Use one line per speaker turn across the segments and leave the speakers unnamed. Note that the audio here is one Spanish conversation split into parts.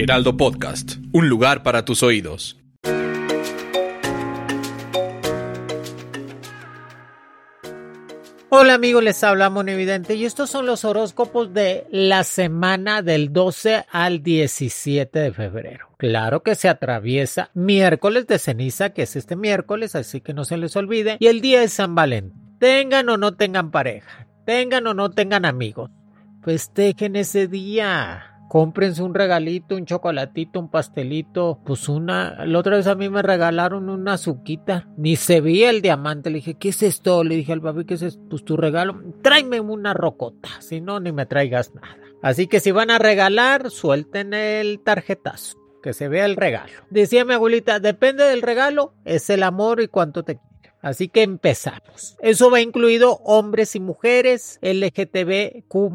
Heraldo Podcast, un lugar para tus oídos.
Hola amigos, les habla Evidente y estos son los horóscopos de la semana del 12 al 17 de febrero. Claro que se atraviesa miércoles de ceniza, que es este miércoles, así que no se les olvide, y el día de San Valentín. Tengan o no tengan pareja, tengan o no tengan amigos, festejen ese día cómprense un regalito, un chocolatito, un pastelito, pues una, la otra vez a mí me regalaron una azuquita, ni se veía el diamante, le dije, ¿qué es esto? Le dije al papi, ¿qué es esto? Pues tu regalo, tráeme una rocota, si no, ni me traigas nada. Así que si van a regalar, suelten el tarjetazo. Que se vea el regalo. Decía mi abuelita, depende del regalo, es el amor y cuánto te Así que empezamos. Eso va incluido hombres y mujeres, LGTBQ,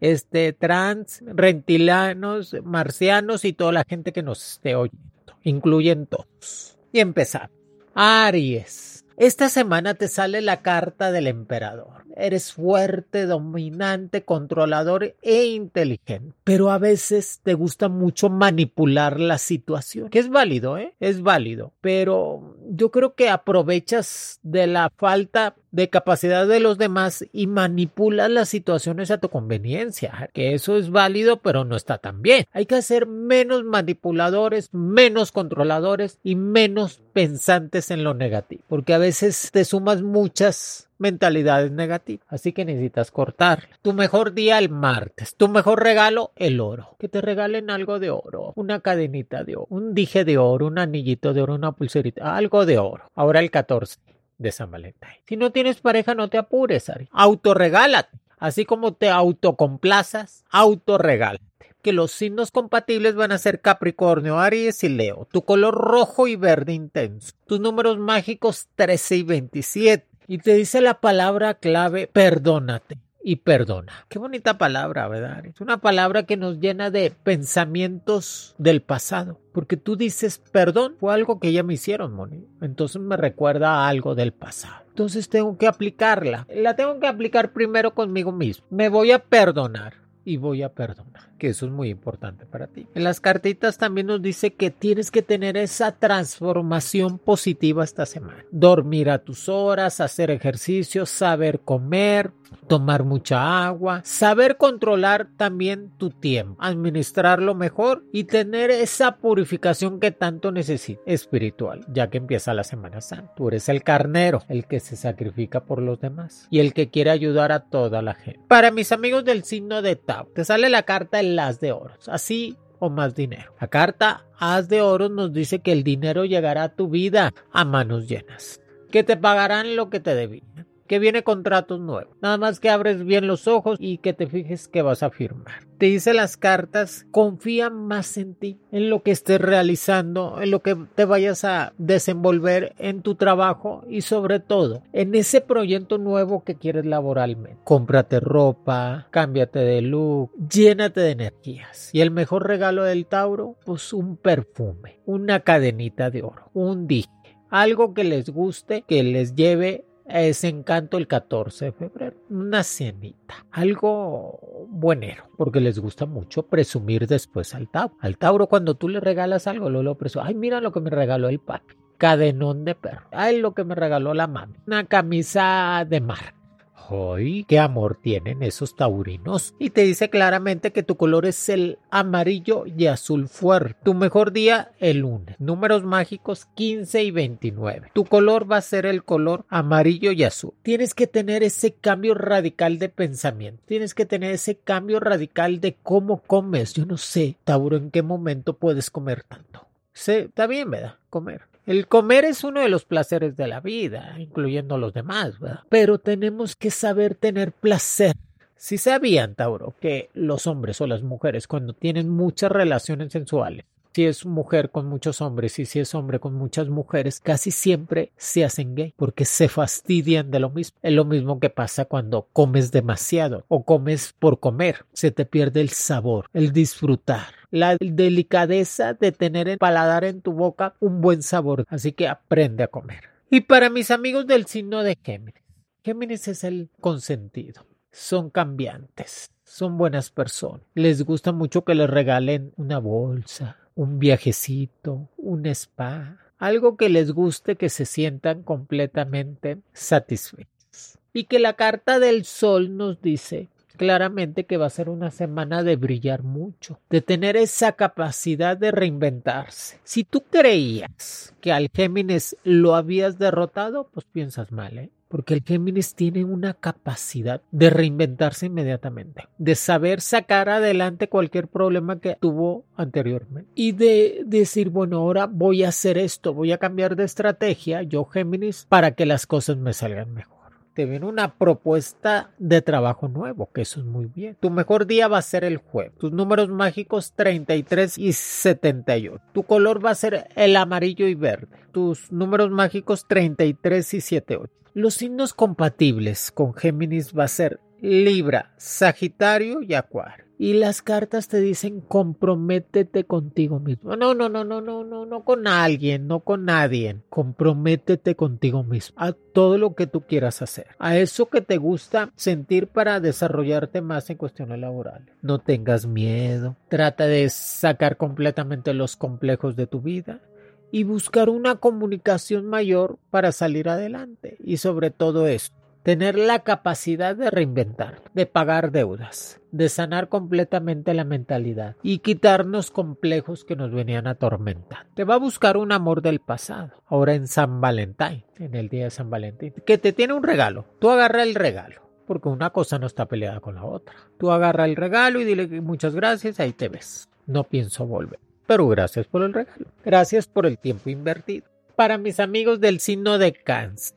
este, trans, rentilanos, marcianos y toda la gente que nos esté oyendo. Incluyen todos. Y empezamos. Aries. Esta semana te sale la carta del emperador. Eres fuerte, dominante, controlador e inteligente. Pero a veces te gusta mucho manipular la situación. Que es válido, ¿eh? Es válido. Pero yo creo que aprovechas de la falta de capacidad de los demás y manipulas las situaciones a tu conveniencia. Que eso es válido, pero no está tan bien. Hay que ser menos manipuladores, menos controladores y menos pensantes en lo negativo. Porque a veces te sumas muchas mentalidades negativas. Así que necesitas cortar. Tu mejor día el martes. Tu mejor regalo el oro. Que te regalen algo de oro. Una cadenita de oro. Un dije de oro. Un anillito de oro. Una pulserita. Algo de oro. Ahora el 14 de San Valentín. Si no tienes pareja, no te apures, Ari. Autorregálate. Así como te autocomplazas, autorregálate que los signos compatibles van a ser Capricornio, Aries y Leo. Tu color rojo y verde intenso. Tus números mágicos 13 y 27 y te dice la palabra clave, perdónate y perdona. Qué bonita palabra, ¿verdad? Es una palabra que nos llena de pensamientos del pasado. Porque tú dices, perdón, fue algo que ya me hicieron, Moni. Entonces me recuerda algo del pasado. Entonces tengo que aplicarla. La tengo que aplicar primero conmigo mismo. Me voy a perdonar y voy a perdonar, que eso es muy importante para ti. En las cartitas también nos dice que tienes que tener esa transformación positiva esta semana. Dormir a tus horas, hacer ejercicio, saber comer, tomar mucha agua, saber controlar también tu tiempo, administrarlo mejor y tener esa purificación que tanto necesitas espiritual, ya que empieza la Semana Santa. Tú eres el carnero, el que se sacrifica por los demás y el que quiere ayudar a toda la gente. Para mis amigos del signo de Tau, te sale la carta el las de oros, así o más dinero. La carta As de Oros nos dice que el dinero llegará a tu vida a manos llenas, que te pagarán lo que te debían que viene contratos nuevos. Nada más que abres bien los ojos y que te fijes que vas a firmar. Te dice las cartas, confía más en ti, en lo que estés realizando, en lo que te vayas a desenvolver en tu trabajo y sobre todo en ese proyecto nuevo que quieres laboralmente. Cómprate ropa, cámbiate de look, llénate de energías. Y el mejor regalo del Tauro, pues un perfume, una cadenita de oro, un dije algo que les guste, que les lleve ese encanto el 14 de febrero. Una cenita, algo buenero, porque les gusta mucho presumir después al Tauro. Al Tauro cuando tú le regalas algo, lo, lo presume. Ay, mira lo que me regaló el papi. Cadenón de perro. Ay, lo que me regaló la mami. Una camisa de mar ¡Ay, qué amor tienen esos taurinos! Y te dice claramente que tu color es el amarillo y azul fuerte. Tu mejor día el lunes. Números mágicos 15 y 29. Tu color va a ser el color amarillo y azul. Tienes que tener ese cambio radical de pensamiento. Tienes que tener ese cambio radical de cómo comes. Yo no sé, Tauro, en qué momento puedes comer tanto. Sí, está bien, ¿verdad? Comer. El comer es uno de los placeres de la vida, incluyendo los demás, ¿verdad? Pero tenemos que saber tener placer Si sabían, Tauro, que los hombres o las mujeres cuando tienen muchas relaciones sensuales si es mujer con muchos hombres y si es hombre con muchas mujeres, casi siempre se hacen gay porque se fastidian de lo mismo. Es lo mismo que pasa cuando comes demasiado o comes por comer. Se te pierde el sabor, el disfrutar, la delicadeza de tener el paladar en tu boca un buen sabor. Así que aprende a comer. Y para mis amigos del signo de Géminis, Géminis es el consentido. Son cambiantes, son buenas personas. Les gusta mucho que les regalen una bolsa, un viajecito, un spa, algo que les guste, que se sientan completamente satisfechos. Y que la carta del sol nos dice claramente que va a ser una semana de brillar mucho, de tener esa capacidad de reinventarse. Si tú creías que al Géminis lo habías derrotado, pues piensas mal, ¿eh? porque el Géminis tiene una capacidad de reinventarse inmediatamente, de saber sacar adelante cualquier problema que tuvo anteriormente y de decir, bueno, ahora voy a hacer esto, voy a cambiar de estrategia, yo Géminis, para que las cosas me salgan mejor. Te viene una propuesta de trabajo nuevo, que eso es muy bien. Tu mejor día va a ser el jueves. Tus números mágicos 33 y 78. Tu color va a ser el amarillo y verde. Tus números mágicos 33 y 78. Los signos compatibles con Géminis va a ser Libra, Sagitario y Acuario. Y las cartas te dicen comprométete contigo mismo. No, no, no, no, no, no, no con alguien, no con nadie. Comprométete contigo mismo a todo lo que tú quieras hacer, a eso que te gusta sentir para desarrollarte más en cuestiones laborales. No tengas miedo. Trata de sacar completamente los complejos de tu vida y buscar una comunicación mayor para salir adelante. Y sobre todo esto, tener la capacidad de reinventar, de pagar deudas, de sanar completamente la mentalidad y quitarnos complejos que nos venían atormentando. Te va a buscar un amor del pasado, ahora en San Valentín, en el día de San Valentín, que te tiene un regalo. Tú agarra el regalo. Porque una cosa no está peleada con la otra. Tú agarra el regalo y dile muchas gracias, ahí te ves. No pienso volver pero gracias por el regalo. Gracias por el tiempo invertido. Para mis amigos del signo de cáncer,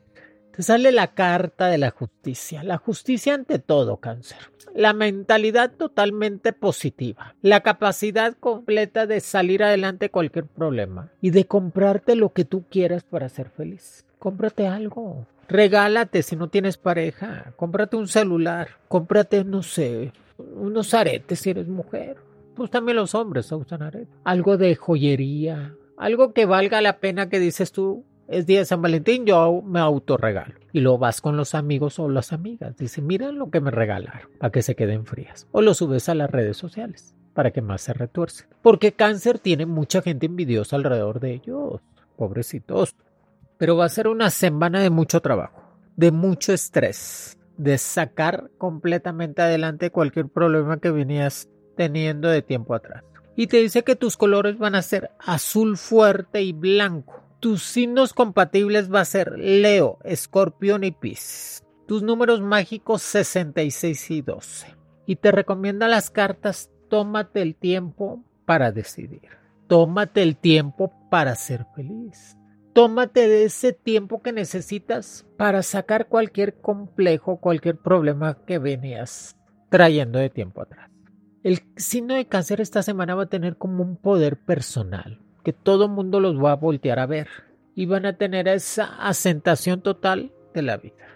te sale la carta de la justicia. La justicia ante todo, cáncer. La mentalidad totalmente positiva. La capacidad completa de salir adelante cualquier problema. Y de comprarte lo que tú quieras para ser feliz. Cómprate algo. Regálate si no tienes pareja. Cómprate un celular. Cómprate, no sé, unos aretes si eres mujer pues también los hombres usan aretes. Algo de joyería, algo que valga la pena que dices tú, es día de San Valentín, yo me autorregalo. Y lo vas con los amigos o las amigas. Dice, miren lo que me regalaron, para que se queden frías. O lo subes a las redes sociales, para que más se retuerce. Porque cáncer tiene mucha gente envidiosa alrededor de ellos. Pobrecitos. Pero va a ser una semana de mucho trabajo, de mucho estrés, de sacar completamente adelante cualquier problema que venías teniendo de tiempo atrás. Y te dice que tus colores van a ser azul fuerte y blanco. Tus signos compatibles va a ser Leo, Escorpión y Pisces. Tus números mágicos 66 y 12. Y te recomienda las cartas, tómate el tiempo para decidir. Tómate el tiempo para ser feliz. Tómate ese tiempo que necesitas para sacar cualquier complejo, cualquier problema que venías trayendo de tiempo atrás. El signo de cáncer esta semana va a tener como un poder personal, que todo mundo los va a voltear a ver y van a tener esa asentación total de la vida.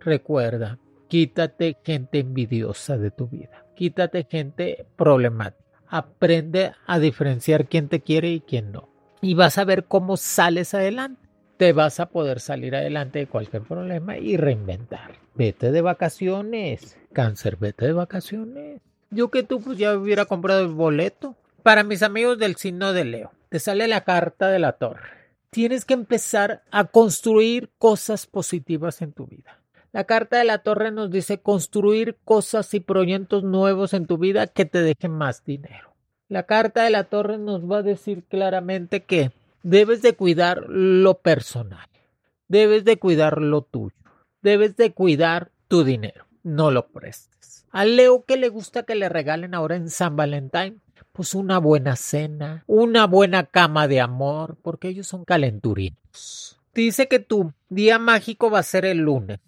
Recuerda, quítate gente envidiosa de tu vida, quítate gente problemática, aprende a diferenciar quién te quiere y quién no. Y vas a ver cómo sales adelante. Te vas a poder salir adelante de cualquier problema y reinventar. Vete de vacaciones, cáncer, vete de vacaciones. Yo que tú pues ya hubiera comprado el boleto. Para mis amigos del signo de Leo, te sale la carta de la torre. Tienes que empezar a construir cosas positivas en tu vida. La carta de la torre nos dice construir cosas y proyectos nuevos en tu vida que te dejen más dinero. La carta de la torre nos va a decir claramente que debes de cuidar lo personal, debes de cuidar lo tuyo, debes de cuidar tu dinero, no lo prestes. A Leo que le gusta que le regalen ahora en San Valentín, pues una buena cena, una buena cama de amor, porque ellos son calenturinos. Dice que tu día mágico va a ser el lunes.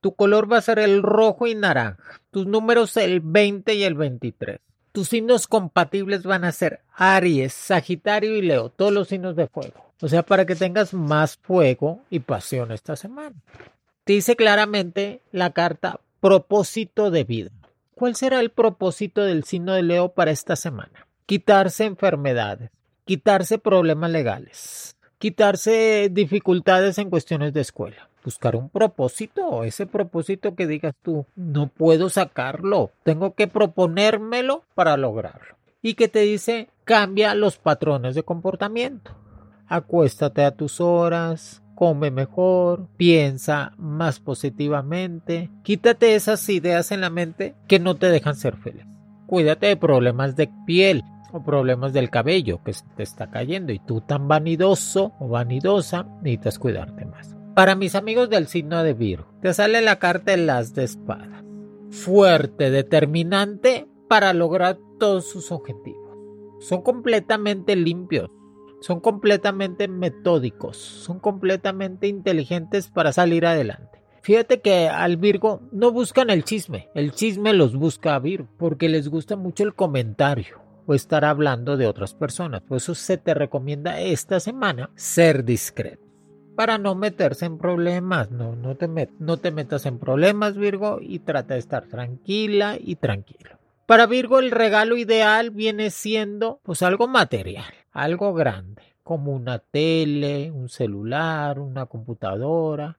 Tu color va a ser el rojo y naranja. Tus números el 20 y el 23. Tus signos compatibles van a ser Aries, Sagitario y Leo, todos los signos de fuego. O sea, para que tengas más fuego y pasión esta semana. Te dice claramente la carta propósito de vida. ¿Cuál será el propósito del signo de Leo para esta semana? Quitarse enfermedades, quitarse problemas legales, quitarse dificultades en cuestiones de escuela. Buscar un propósito, ese propósito que digas tú, no puedo sacarlo, tengo que proponérmelo para lograrlo. Y que te dice, cambia los patrones de comportamiento. Acuéstate a tus horas, come mejor, piensa más positivamente, quítate esas ideas en la mente que no te dejan ser feliz. Cuídate de problemas de piel, o problemas del cabello que te está cayendo y tú tan vanidoso o vanidosa necesitas cuidarte más. Para mis amigos del signo de Virgo, te sale la carta de las de espada. Fuerte, determinante para lograr todos sus objetivos. Son completamente limpios, son completamente metódicos, son completamente inteligentes para salir adelante. Fíjate que al Virgo no buscan el chisme, el chisme los busca a Virgo porque les gusta mucho el comentario o estar hablando de otras personas. Por eso se te recomienda esta semana ser discreto para no meterse en problemas. No, te, no te metas en problemas, Virgo, y trata de estar tranquila y tranquilo. Para Virgo el regalo ideal viene siendo pues algo material, algo grande, como una tele, un celular, una computadora.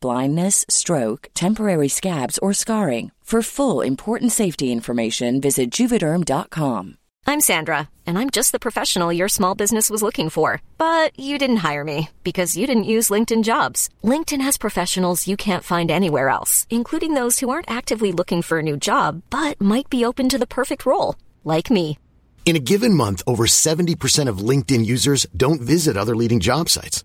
blindness, stroke, temporary scabs, or scarring. For full important safety information, visit juvederm.com.
I'm Sandra, and I'm just the professional your small business was looking for. But you didn't hire me because you didn't use LinkedIn jobs. LinkedIn has professionals you can't find anywhere else, including those who aren't actively looking for a new job but might be open to the perfect role, like me.
In a given month, over 70% of LinkedIn users don't visit other leading job sites.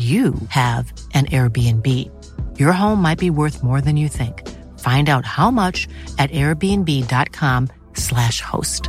you have an Airbnb. Your home might be worth more than you think. Find out how much at airbnb.com/slash host.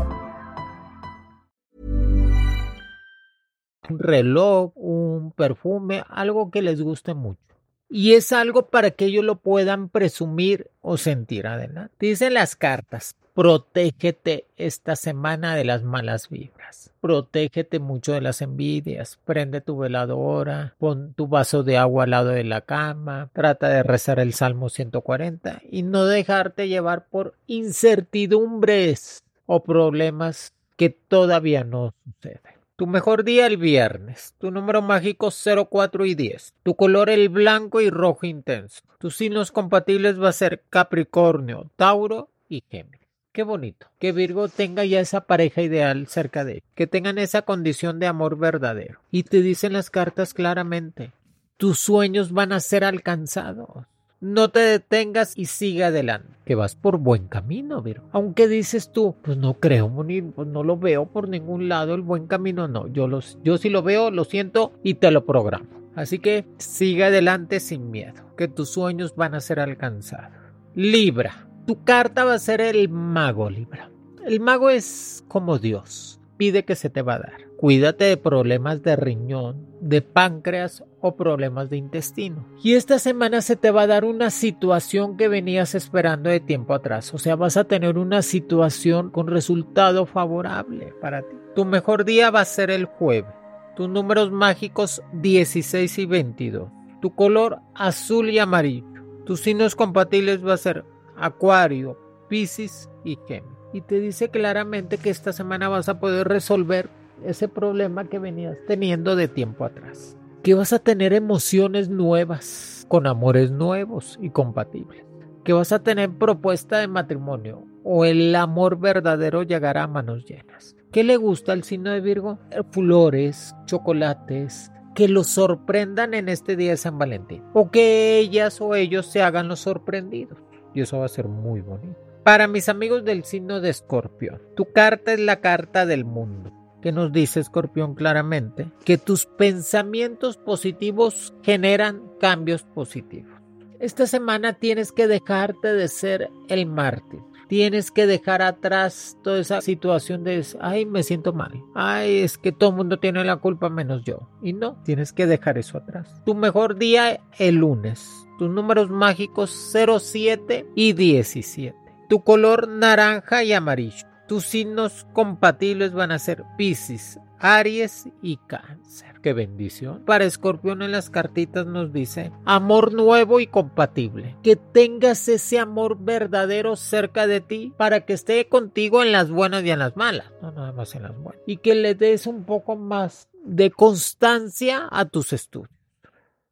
Un reloj, un perfume, algo que les guste mucho. Y es algo para que ellos lo puedan presumir o sentir adelante. Dicen las cartas, protégete esta semana de las malas vibras. Protégete mucho de las envidias. Prende tu veladora, pon tu vaso de agua al lado de la cama, trata de rezar el Salmo 140 y no dejarte llevar por incertidumbres o problemas que todavía no suceden. Tu mejor día el viernes. Tu número mágico 04 y 10. Tu color el blanco y rojo intenso. Tus signos compatibles va a ser Capricornio, Tauro y Géminis. Qué bonito. Que Virgo tenga ya esa pareja ideal cerca de él. Que tengan esa condición de amor verdadero. Y te dicen las cartas claramente. Tus sueños van a ser alcanzados. No te detengas y sigue adelante, que vas por buen camino, Virgo. Aunque dices tú, pues no creo, pues no lo veo por ningún lado el buen camino, no. Yo, los, yo sí lo veo, lo siento y te lo programo. Así que sigue adelante sin miedo, que tus sueños van a ser alcanzados. Libra, tu carta va a ser el mago, Libra. El mago es como Dios, pide que se te va a dar. Cuídate de problemas de riñón, de páncreas o problemas de intestino. Y esta semana se te va a dar una situación que venías esperando de tiempo atrás. O sea, vas a tener una situación con resultado favorable para ti. Tu mejor día va a ser el jueves. Tus números mágicos 16 y 22. Tu color azul y amarillo. Tus signos compatibles va a ser Acuario, Piscis y Géminis. Y te dice claramente que esta semana vas a poder resolver ese problema que venías teniendo de tiempo atrás. Que vas a tener emociones nuevas, con amores nuevos y compatibles. Que vas a tener propuesta de matrimonio o el amor verdadero llegará a manos llenas. ¿Qué le gusta al signo de Virgo? Flores, chocolates, que los sorprendan en este día de San Valentín. O que ellas o ellos se hagan los sorprendidos. Y eso va a ser muy bonito. Para mis amigos del signo de Escorpión, tu carta es la carta del mundo que nos dice Escorpión claramente que tus pensamientos positivos generan cambios positivos. Esta semana tienes que dejarte de ser el mártir. Tienes que dejar atrás toda esa situación de, ay, me siento mal. Ay, es que todo el mundo tiene la culpa menos yo. Y no, tienes que dejar eso atrás. Tu mejor día el lunes. Tus números mágicos 07 y 17. Tu color naranja y amarillo. Tus signos compatibles van a ser Pisces, Aries y Cáncer. Qué bendición. Para Escorpión en las cartitas nos dice amor nuevo y compatible. Que tengas ese amor verdadero cerca de ti para que esté contigo en las buenas y en las malas. No nada más en las buenas. Y que le des un poco más de constancia a tus estudios,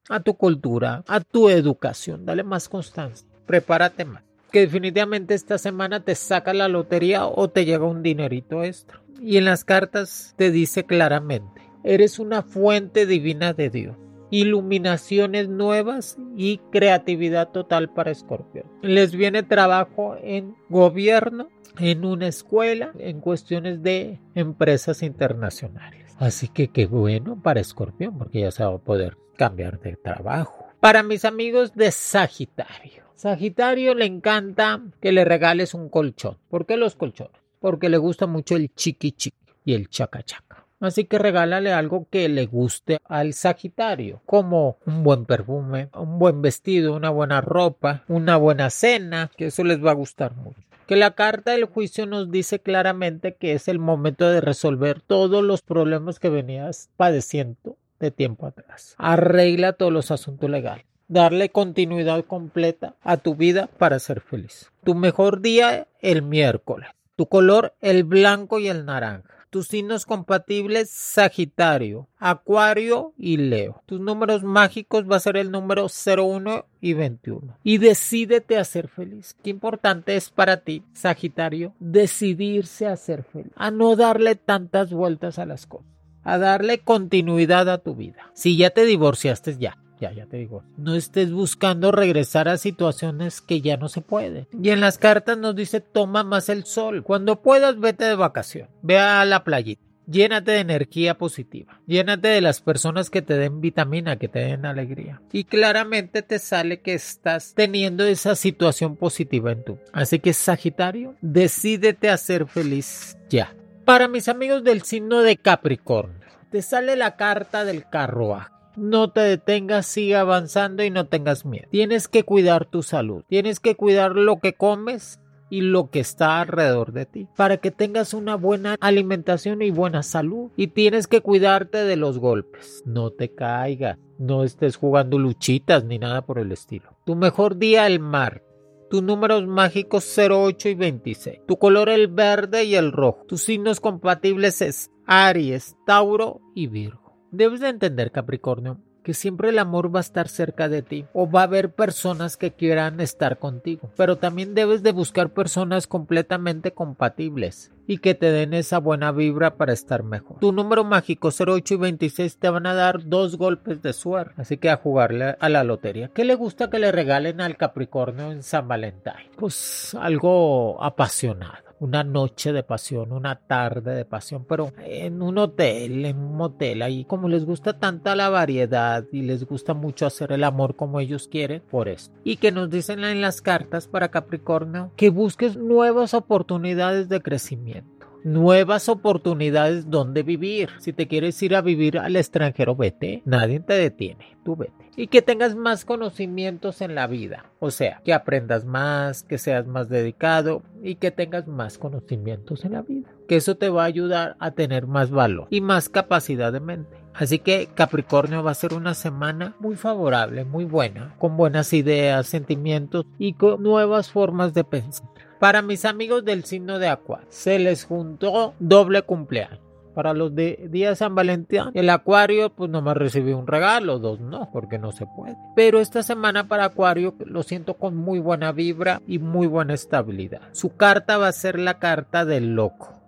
a tu cultura, a tu educación. Dale más constancia. Prepárate más que definitivamente esta semana te saca la lotería o te llega un dinerito extra. Y en las cartas te dice claramente, eres una fuente divina de Dios. Iluminaciones nuevas y creatividad total para Escorpio. Les viene trabajo en gobierno, en una escuela, en cuestiones de empresas internacionales. Así que qué bueno para Escorpión porque ya se va a poder cambiar de trabajo. Para mis amigos de Sagitario. Sagitario le encanta que le regales un colchón. ¿Por qué los colchones? Porque le gusta mucho el chiqui chiqui y el chaca chaca. Así que regálale algo que le guste al Sagitario, como un buen perfume, un buen vestido, una buena ropa, una buena cena, que eso les va a gustar mucho. Que la carta del juicio nos dice claramente que es el momento de resolver todos los problemas que venías padeciendo de tiempo atrás. Arregla todos los asuntos legales darle continuidad completa a tu vida para ser feliz. Tu mejor día el miércoles. Tu color el blanco y el naranja. Tus signos compatibles Sagitario, Acuario y Leo. Tus números mágicos va a ser el número 01 y 21. Y decídete a ser feliz. Qué importante es para ti, Sagitario, decidirse a ser feliz. A no darle tantas vueltas a las cosas. A darle continuidad a tu vida. Si ya te divorciaste ya ya, ya te digo, no estés buscando regresar a situaciones que ya no se puede. Y en las cartas nos dice toma más el sol. Cuando puedas, vete de vacación. Ve a la playita. Llénate de energía positiva. Llénate de las personas que te den vitamina, que te den alegría. Y claramente te sale que estás teniendo esa situación positiva en tu. Así que Sagitario, decídete a ser feliz ya. Para mis amigos del signo de Capricornio, te sale la carta del carruaje. No te detengas, sigue avanzando y no tengas miedo. Tienes que cuidar tu salud. Tienes que cuidar lo que comes y lo que está alrededor de ti para que tengas una buena alimentación y buena salud. Y tienes que cuidarte de los golpes. No te caigas. No estés jugando luchitas ni nada por el estilo. Tu mejor día el mar. Tus números mágicos 08 y 26 tu color el verde y el rojo. Tus signos compatibles es Aries Tauro y Virgo Debes de entender, Capricornio, que siempre el amor va a estar cerca de ti o va a haber personas que quieran estar contigo, pero también debes de buscar personas completamente compatibles y que te den esa buena vibra para estar mejor. Tu número mágico 08 y 26 te van a dar dos golpes de suerte, así que a jugarle a la lotería. ¿Qué le gusta que le regalen al Capricornio en San Valentín? Pues algo apasionado una noche de pasión, una tarde de pasión, pero en un hotel, en un motel, ahí como les gusta tanta la variedad y les gusta mucho hacer el amor como ellos quieren, por eso. Y que nos dicen en las cartas para Capricornio que busques nuevas oportunidades de crecimiento nuevas oportunidades donde vivir. Si te quieres ir a vivir al extranjero, vete. Nadie te detiene. Tú vete. Y que tengas más conocimientos en la vida. O sea, que aprendas más, que seas más dedicado y que tengas más conocimientos en la vida. Que eso te va a ayudar a tener más valor y más capacidad de mente. Así que Capricornio va a ser una semana muy favorable, muy buena, con buenas ideas, sentimientos y con nuevas formas de pensar. Para mis amigos del signo de Acuario, se les juntó doble cumpleaños. Para los de día San Valentín, el Acuario pues nomás recibió un regalo, dos no, porque no se puede. Pero esta semana para Acuario lo siento con muy buena vibra y muy buena estabilidad. Su carta va a ser la carta del loco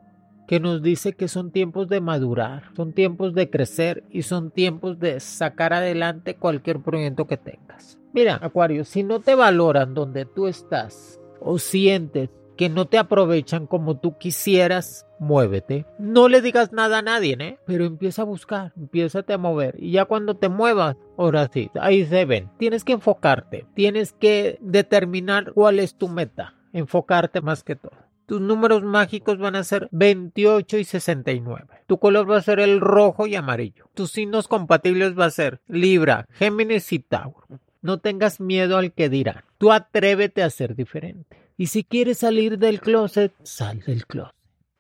que nos dice que son tiempos de madurar, son tiempos de crecer y son tiempos de sacar adelante cualquier proyecto que tengas. Mira, Acuario, si no te valoran donde tú estás, o sientes que no te aprovechan como tú quisieras, muévete. No le digas nada a nadie, ¿eh? Pero empieza a buscar, empieza a mover. Y ya cuando te muevas, ahora sí, ahí se ven. Tienes que enfocarte, tienes que determinar cuál es tu meta, enfocarte más que todo. Tus números mágicos van a ser 28 y 69. Tu color va a ser el rojo y amarillo. Tus signos compatibles va a ser Libra, Géminis y Tauro. No tengas miedo al que dirán. Tú atrévete a ser diferente. Y si quieres salir del closet, sal del closet.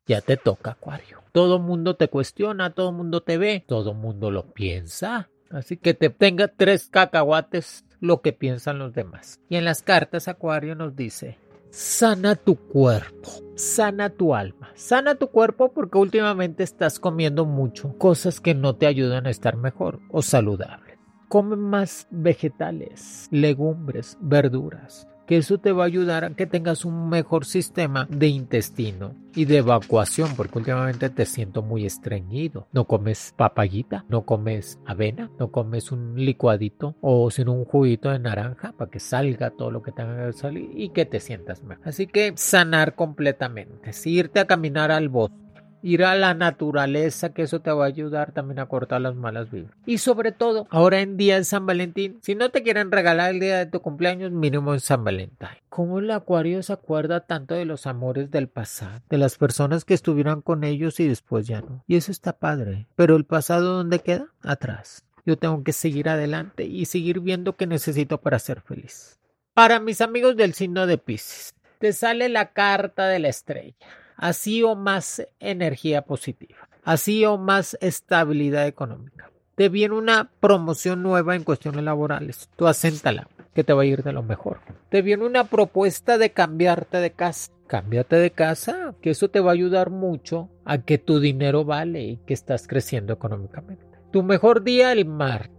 Ya te toca, Acuario. Todo mundo te cuestiona, todo mundo te ve, todo mundo lo piensa. Así que te tenga tres cacahuates lo que piensan los demás. Y en las cartas, Acuario nos dice, sana tu cuerpo, sana tu alma, sana tu cuerpo porque últimamente estás comiendo mucho, cosas que no te ayudan a estar mejor o saludable come más vegetales, legumbres, verduras, que eso te va a ayudar a que tengas un mejor sistema de intestino y de evacuación, porque últimamente te siento muy estreñido. No comes papayita, no comes avena, no comes un licuadito o sino un juguito de naranja para que salga todo lo que tenga que salir y que te sientas mejor. Así que sanar completamente, irte a caminar al bosque ir a la naturaleza, que eso te va a ayudar también a cortar las malas vibras. Y sobre todo, ahora en día de San Valentín, si no te quieren regalar el día de tu cumpleaños, mínimo en San Valentín. ¿Cómo el acuario se acuerda tanto de los amores del pasado? De las personas que estuvieron con ellos y después ya no. Y eso está padre. Pero el pasado, ¿dónde queda? Atrás. Yo tengo que seguir adelante y seguir viendo qué necesito para ser feliz. Para mis amigos del signo de Pisces, te sale la carta de la estrella así o más energía positiva, así o más estabilidad económica. Te viene una promoción nueva en cuestiones laborales. Tú acéntala, que te va a ir de lo mejor. Te viene una propuesta de cambiarte de casa. Cámbiate de casa, que eso te va a ayudar mucho a que tu dinero vale y que estás creciendo económicamente. Tu mejor día el martes.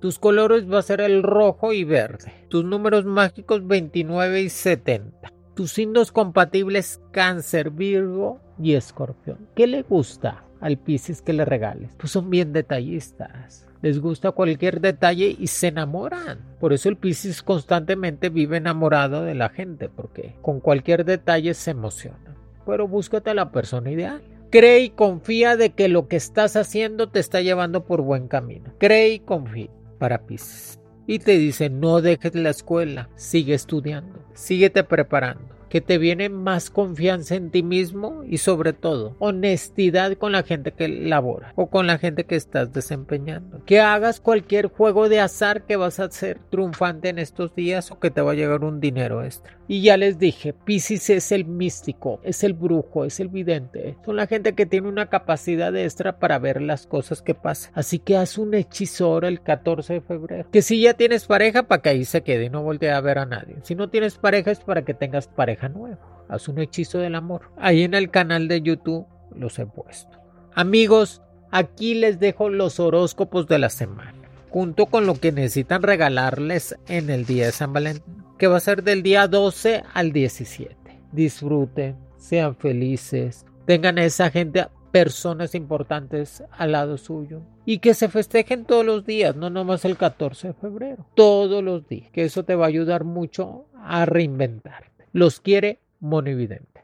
Tus colores va a ser el rojo y verde. Tus números mágicos 29 y 70 tus signos compatibles Cáncer, Virgo y Escorpión. ¿Qué le gusta al Piscis que le regales? Pues son bien detallistas. Les gusta cualquier detalle y se enamoran. Por eso el Piscis constantemente vive enamorado de la gente, porque con cualquier detalle se emociona. Pero búscate a la persona ideal. Cree y confía de que lo que estás haciendo te está llevando por buen camino. Cree y confía para Piscis y te dice no dejes la escuela, sigue estudiando, síguete preparando que te viene más confianza en ti mismo y sobre todo honestidad con la gente que labora o con la gente que estás desempeñando. Que hagas cualquier juego de azar que vas a ser triunfante en estos días o que te va a llegar un dinero extra. Y ya les dije, Pisces es el místico, es el brujo, es el vidente. Son la gente que tiene una capacidad extra para ver las cosas que pasan. Así que haz un hechizo ahora el 14 de febrero. Que si ya tienes pareja, para que ahí se quede y no voltee a ver a nadie. Si no tienes pareja es para que tengas pareja nueva. Haz un hechizo del amor. Ahí en el canal de YouTube los he puesto. Amigos, aquí les dejo los horóscopos de la semana junto con lo que necesitan regalarles en el día de San Valentín, que va a ser del día 12 al 17. Disfruten, sean felices, tengan a esa gente, personas importantes al lado suyo y que se festejen todos los días, no nomás el 14 de febrero, todos los días, que eso te va a ayudar mucho a reinventarte. Los quiere Monividente.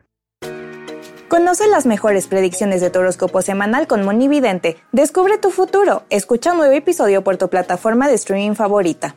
Conoce las mejores predicciones de tu horóscopo semanal con Monividente. Descubre tu futuro. Escucha un nuevo episodio por tu plataforma de streaming favorita.